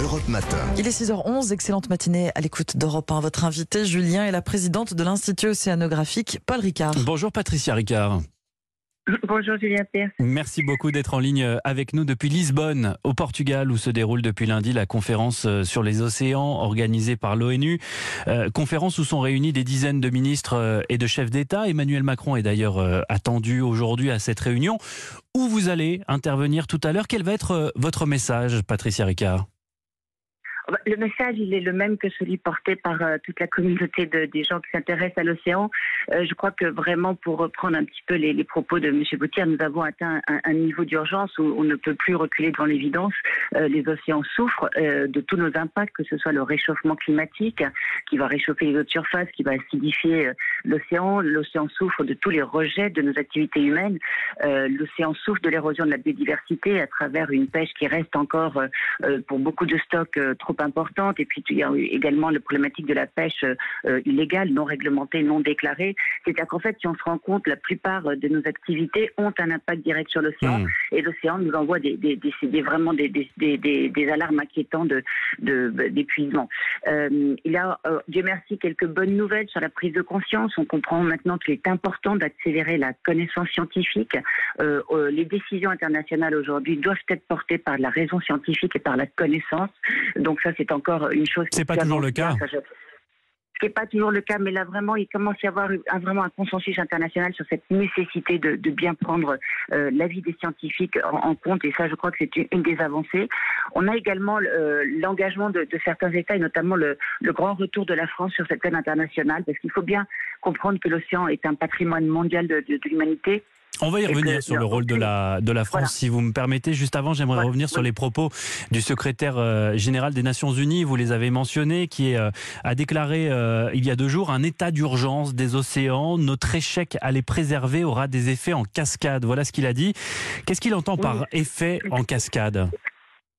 Europe Matin. Il est 6h11, excellente matinée à l'écoute d'Europe 1. Votre invité, Julien, est la présidente de l'Institut océanographique, Paul Ricard. Bonjour Patricia Ricard. Bonjour Julien Pierre. Merci beaucoup d'être en ligne avec nous depuis Lisbonne, au Portugal, où se déroule depuis lundi la conférence euh, sur les océans organisée par l'ONU. Euh, conférence où sont réunis des dizaines de ministres euh, et de chefs d'État. Emmanuel Macron est d'ailleurs attendu aujourd'hui à cette réunion où vous allez intervenir tout à l'heure? Quel va être votre message, Patricia Ricard? Le message, il est le même que celui porté par euh, toute la communauté de, des gens qui s'intéressent à l'océan. Euh, je crois que vraiment, pour reprendre un petit peu les, les propos de M. Boutier, nous avons atteint un, un niveau d'urgence où on ne peut plus reculer devant l'évidence. Euh, les océans souffrent euh, de tous nos impacts, que ce soit le réchauffement climatique qui va réchauffer les eaux de surface, qui va acidifier l'océan. L'océan souffre de tous les rejets de nos activités humaines. l'océan souffre de l'érosion de la biodiversité à travers une pêche qui reste encore, pour beaucoup de stocks, trop importante. Et puis, il y a également la problématique de la pêche euh, illégale, non réglementée, non déclarée. C'est-à-dire qu'en fait, si on se rend compte, la plupart de nos activités ont un impact direct sur l'océan. Mmh. Et l'océan nous envoie des, des, des, vraiment des, des, alarmes inquiétantes d'épuisement. De, euh, il y a, euh, Dieu merci, quelques bonnes nouvelles sur la prise de conscience. On comprend maintenant qu'il est important d'accélérer la connaissance scientifique. Euh, les décisions internationales aujourd'hui doivent être portées par la raison scientifique et par la connaissance. Donc ça, c'est encore une chose. C'est pas toujours le cas. Ce n'est pas toujours le cas, mais là vraiment, il commence à y avoir un, vraiment un consensus international sur cette nécessité de, bien prendre euh, l'avis des scientifiques en, compte, et ça, je crois que c'est une, des avancées. On a également euh, l'engagement de, certains États, et notamment le, grand retour de la France sur cette scène internationale, parce qu'il faut bien comprendre que l'océan est un patrimoine mondial de l'humanité on va y revenir sur le rôle de la, de la France, si vous me permettez. Juste avant, j'aimerais revenir sur les propos du secrétaire euh, général des Nations Unies, vous les avez mentionnés, qui euh, a déclaré euh, il y a deux jours un état d'urgence des océans. Notre échec à les préserver aura des effets en cascade. Voilà ce qu'il a dit. Qu'est-ce qu'il entend par effet en cascade?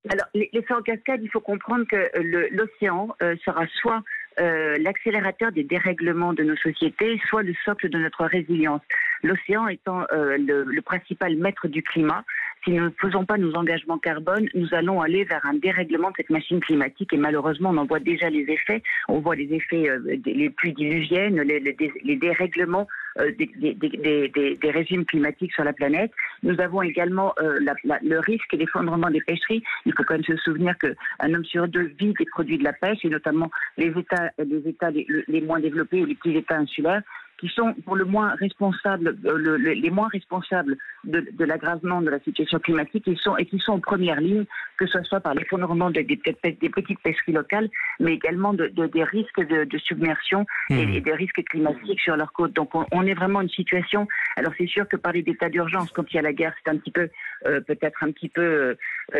Alors, l'effet en cascade, il faut comprendre que l'océan sera soit l'accélérateur des dérèglements de nos sociétés, soit le socle de notre résilience. L'océan étant euh, le, principal maître du climat, si nous ne faisons pas nos engagements carbone, nous allons aller vers un dérèglement de cette machine climatique et malheureusement on en voit déjà les effets. On voit les effets euh, les pluies diluviennes, les, dérèglements euh, des, des, régimes climatiques sur la planète. Nous avons également le risque d'effondrement des pêcheries. Il faut quand même se souvenir qu'un homme sur deux vit des produits de la pêche et notamment les États, les, États les, les moins développés ou les petits États insulaires qui sont pour le moins responsables, euh, les moins responsables de, de l'aggravement de la situation climatique, sont, et qui sont en première ligne, que ce soit par l'effondrement des, des, des, petites pêcheries locales, mais également de, des risques de, submersion et, mmh. des risques climatiques sur leurs côtes. Donc on, est vraiment une situation. Alors c'est sûr que parler d'état d'urgence quand il y a la guerre, c'est un petit peu, euh, peut-être un petit peu, euh,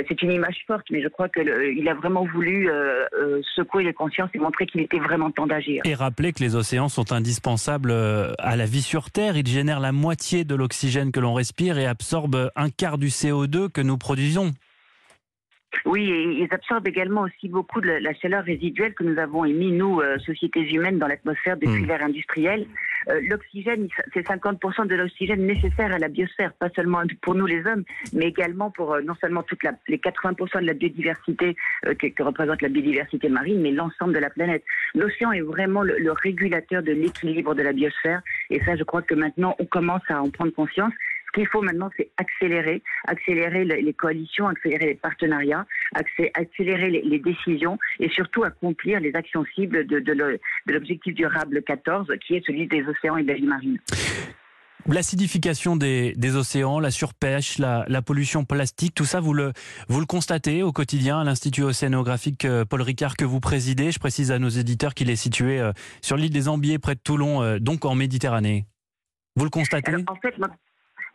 c'est une image forte, mais je crois qu'il a vraiment voulu secouer les consciences et montrer qu'il était vraiment temps d'agir. Et rappeler que les océans sont indispensables euh, à la vie sur Terre. Il génère la moitié de l'oxygène que l'on respire et absorbe un quart du CO2 que nous produisons. Oui, et ils absorbent également aussi beaucoup de la chaleur résiduelle que nous avons émis, nous, euh, sociétés humaines, dans l'atmosphère depuis hmm. l'ère industrielle. Euh, l'oxygène, c'est 50% de l'oxygène nécessaire à la biosphère, pas seulement pour nous les hommes, mais également pour non seulement toutes les 80% de la biodiversité que, représente la biodiversité marine, mais l'ensemble de la planète. L'océan est vraiment le, régulateur de l'équilibre de la biosphère. Et ça, je crois que maintenant, on commence à en prendre conscience. Ce qu'il faut maintenant, c'est accélérer, accélérer les coalitions, accélérer les partenariats, accélérer les, décisions et surtout accomplir les actions cibles de, de l'objectif durable 14, qui est celui des océans et de la vie marine. L'acidification des, des, océans, la surpêche, la, la, pollution plastique, tout ça, vous le, vous le constatez au quotidien à l'Institut océanographique euh, Paul Ricard que vous présidez. Je précise à nos éditeurs qu'il est situé euh, sur l'île des Ambiers, près de Toulon, euh, donc en Méditerranée. Vous le constatez? En fait,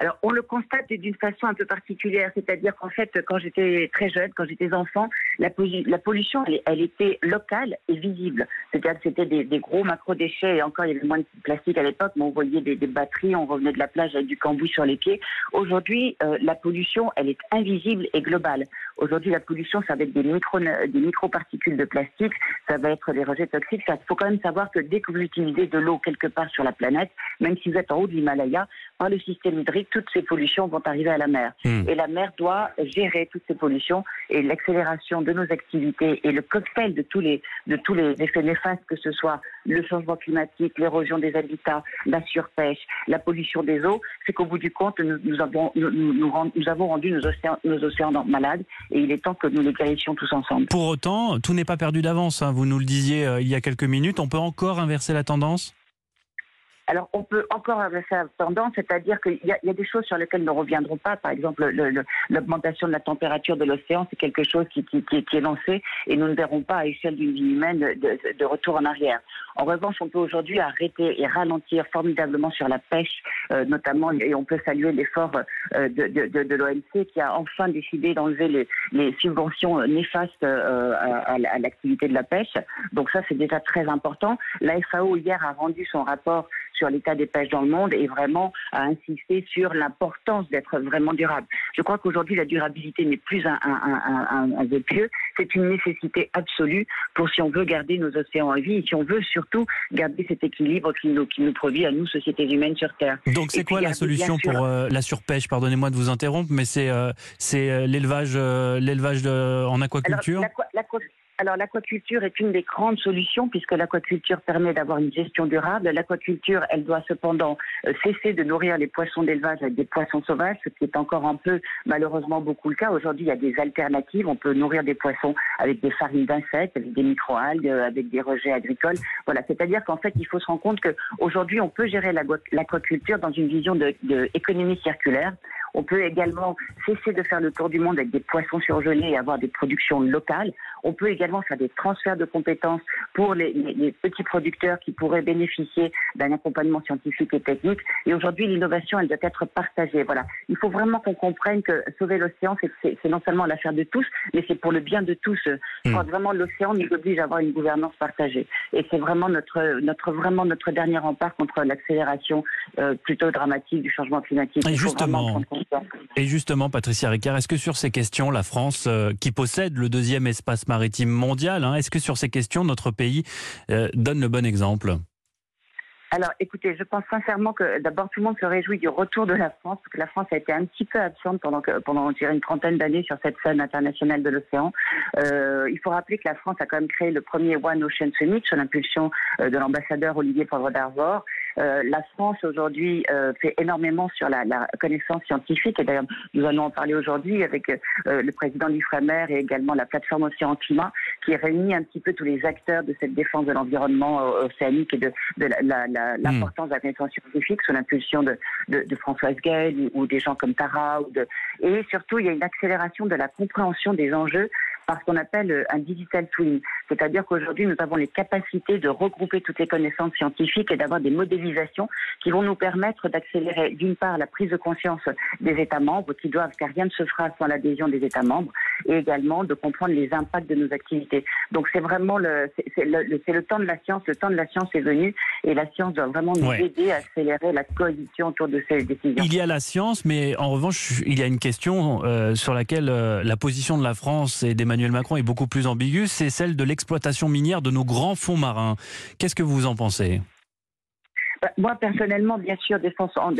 alors, on le constate d'une façon un peu particulière, c'est-à-dire qu'en fait, quand j'étais très jeune, quand j'étais enfant, la, pollution, elle, était locale et visible. C'est-à-dire que c'était des, gros macro-déchets, et encore, il y avait moins de plastique à l'époque, mais on voyait des, batteries, on revenait de la plage avec du cambouis sur les pieds. Aujourd'hui, euh, la pollution, elle est invisible et globale. Aujourd'hui, la pollution, ça va être des, micro, des microparticules de plastique, ça va être des rejets toxiques. Il faut quand même savoir que dès que vous utilisez de l'eau quelque part sur la planète, même si vous êtes en haut de l'Himalaya, par le système hydrique, toutes ces pollutions vont arriver à la mer. Hmm. Et la mer doit gérer toutes ces pollutions et l'accélération de nos activités et le cocktail de tous les, de tous les effets néfastes, que ce soit le changement climatique, l'érosion des habitats, la surpêche, la pollution des eaux, c'est qu'au bout du compte, nous, avons, nous, nous, avons rendu nos océans, nos océans malades et il est temps que nous les guérissions tous ensemble. Pour autant, tout n'est pas perdu d'avance. Hein. Vous nous le disiez euh, il y a quelques minutes. On peut encore inverser la tendance? Alors, on peut encore avoir la tendance, c'est-à-dire qu'il y, a des choses sur lesquelles nous ne reviendrons pas. Par exemple, l'augmentation de la température de l'océan, c'est quelque chose qui, est lancé et nous ne verrons pas à l'échelle d'une vie humaine de, retour en arrière. En revanche, on peut aujourd'hui arrêter et ralentir formidablement sur la pêche, euh, notamment, et on peut saluer l'effort euh, de, l'OMC qui a enfin décidé d'enlever les, subventions néfastes euh, à, à l'activité de la pêche. Donc ça, c'est déjà très important. La FAO hier a rendu son rapport sur l'état des pêches dans le monde et vraiment à insister sur l'importance d'être vraiment durable. Je crois qu'aujourd'hui, la durabilité n'est plus un, un, un, pieux, c'est une nécessité absolue pour si on veut garder nos océans en vie et si on veut surtout garder cet équilibre qui nous, qui nous produit à nous, sociétés humaines sur Terre. Donc c'est quoi la solution pour euh, la surpêche? Pardonnez-moi de vous interrompre, mais c'est euh, euh, l'élevage l'élevage en aquaculture? alors l'aquaculture est une des grandes solutions puisque l'aquaculture permet d'avoir une gestion durable. L'aquaculture, elle doit cependant euh, cesser de nourrir les poissons d'élevage avec des poissons sauvages, ce qui est encore un peu malheureusement beaucoup le cas. Aujourd'hui, il y a des alternatives. On peut nourrir des poissons avec des farines d'insectes, avec des microalgues, euh, avec des rejets agricoles. Voilà, c'est-à-dire qu'en fait, il faut se rendre compte qu'aujourd'hui, on peut gérer l'aquaculture dans une vision d'économie circulaire. On peut également cesser de faire le tour du monde avec des poissons surgelés et avoir des productions locales. On peut également faire des transferts de compétences pour les, petits producteurs qui pourraient bénéficier d'un accompagnement scientifique et technique. Et aujourd'hui, l'innovation, elle doit être partagée. Voilà. Il faut vraiment qu'on comprenne que sauver l'océan, c'est non seulement l'affaire de tous, mais c'est pour le bien de tous. Hmm. vraiment l'océan nous oblige à avoir une gouvernance partagée. Et c'est vraiment notre, notre, vraiment notre dernier rempart contre l'accélération euh, plutôt dramatique du changement climatique. Et justement, et justement, Patricia Ricard, est-ce que sur ces questions, la France, euh, qui possède le deuxième espace maritime mondial, hein, est-ce que sur ces questions, notre pays euh, donne le bon exemple? Alors, écoutez, je pense sincèrement que d'abord tout le monde se réjouit du retour de la France, parce que la France a été un petit peu absente pendant que, pendant une trentaine d'années sur cette scène internationale de l'océan. Euh, il faut rappeler que la France a quand même créé le premier One Ocean Summit sous l'impulsion de l'ambassadeur Olivier Poivre d'Arvor. Euh, la France aujourd'hui euh, fait énormément sur la, la, connaissance scientifique et d'ailleurs nous allons en parler aujourd'hui avec euh, le président d'Ifremer et également la plateforme Océan Climat qui réunit un petit peu tous les acteurs de cette défense de l'environnement océanique et de, de hmm. l'importance de la connaissance scientifique sous l'impulsion de, de, de, Françoise Gay ou, des gens comme Tara ou de... et surtout il y a une accélération de la compréhension des enjeux par ce qu'on appelle un digital twin. C'est-à-dire qu'aujourd'hui, nous avons les capacités de regrouper toutes les connaissances scientifiques et d'avoir des modélisations qui vont nous permettre d'accélérer, d'une part, la prise de conscience des États membres, qui doivent, car rien ne se fera sans l'adhésion des États membres, et également de comprendre les impacts de nos activités. Donc c'est vraiment le, c'est le, le, temps de la science. Le temps de la science est venu, et la science doit vraiment nous aider à accélérer la coalition autour de ces décisions. Il y a la science, mais en revanche, il y a une question euh, sur laquelle euh, la position de la France et d'Emmanuel Macron est beaucoup plus ambiguë, c'est celle de l'exploitation minière de nos grands fonds marins. Qu'est-ce que vous en pensez? Moi, personnellement, bien sûr, défense en,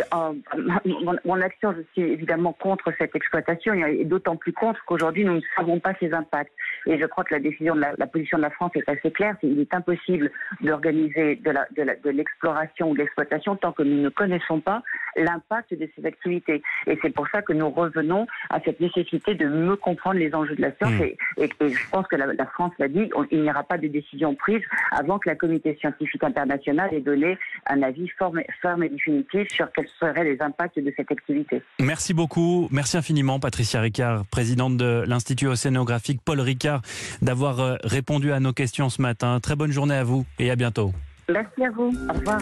mon, action, je suis évidemment contre cette exploitation et d'autant plus contre qu'aujourd'hui, nous ne savons pas ses impacts. Et je crois que la décision de la, position de la France est assez claire. il est impossible d'organiser de l'exploration de ou de l'exploitation tant que nous ne connaissons pas l'impact de ces activités. Et c'est pour ça que nous revenons à cette nécessité de mieux comprendre les enjeux de la science. Hmm. Et, je pense que la, France l'a dit, il n'y aura pas de décision prise avant que la communauté scientifique internationale ait donné un avis ferme, ferme et définitif sur quels seraient les impacts de cette activité. Merci beaucoup. Merci infiniment, Patricia Ricard, présidente de l'Institut océanographique Paul Ricard, d'avoir euh, répondu à nos questions ce matin. Très bonne journée à vous et à bientôt. Merci à vous. Au revoir.